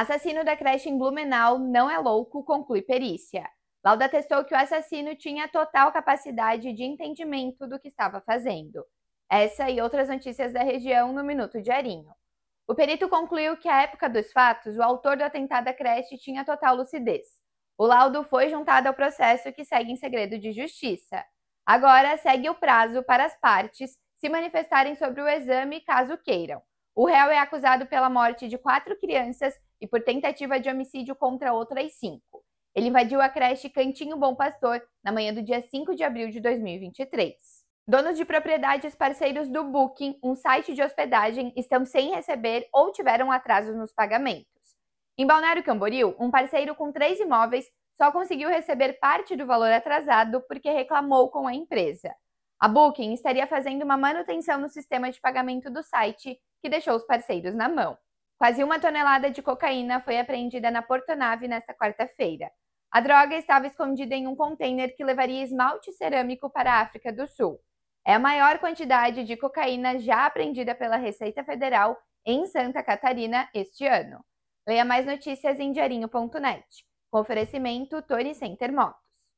Assassino da creche em Blumenau não é louco, conclui perícia. Lauda atestou que o assassino tinha total capacidade de entendimento do que estava fazendo. Essa e outras notícias da região no Minuto Diarinho. O perito concluiu que à época dos fatos, o autor do atentado à creche tinha total lucidez. O laudo foi juntado ao processo que segue em segredo de justiça. Agora segue o prazo para as partes se manifestarem sobre o exame caso queiram. O réu é acusado pela morte de quatro crianças e por tentativa de homicídio contra outras cinco. Ele invadiu a creche Cantinho Bom Pastor na manhã do dia 5 de abril de 2023. Donos de propriedades parceiros do Booking, um site de hospedagem, estão sem receber ou tiveram atrasos nos pagamentos. Em Balneário Camboriú, um parceiro com três imóveis só conseguiu receber parte do valor atrasado porque reclamou com a empresa. A Booking estaria fazendo uma manutenção no sistema de pagamento do site que deixou os parceiros na mão. Quase uma tonelada de cocaína foi apreendida na Portonave nesta quarta-feira. A droga estava escondida em um container que levaria esmalte cerâmico para a África do Sul. É a maior quantidade de cocaína já apreendida pela Receita Federal em Santa Catarina este ano. Leia mais notícias em diarinho.net. Com oferecimento Tony Center Mock.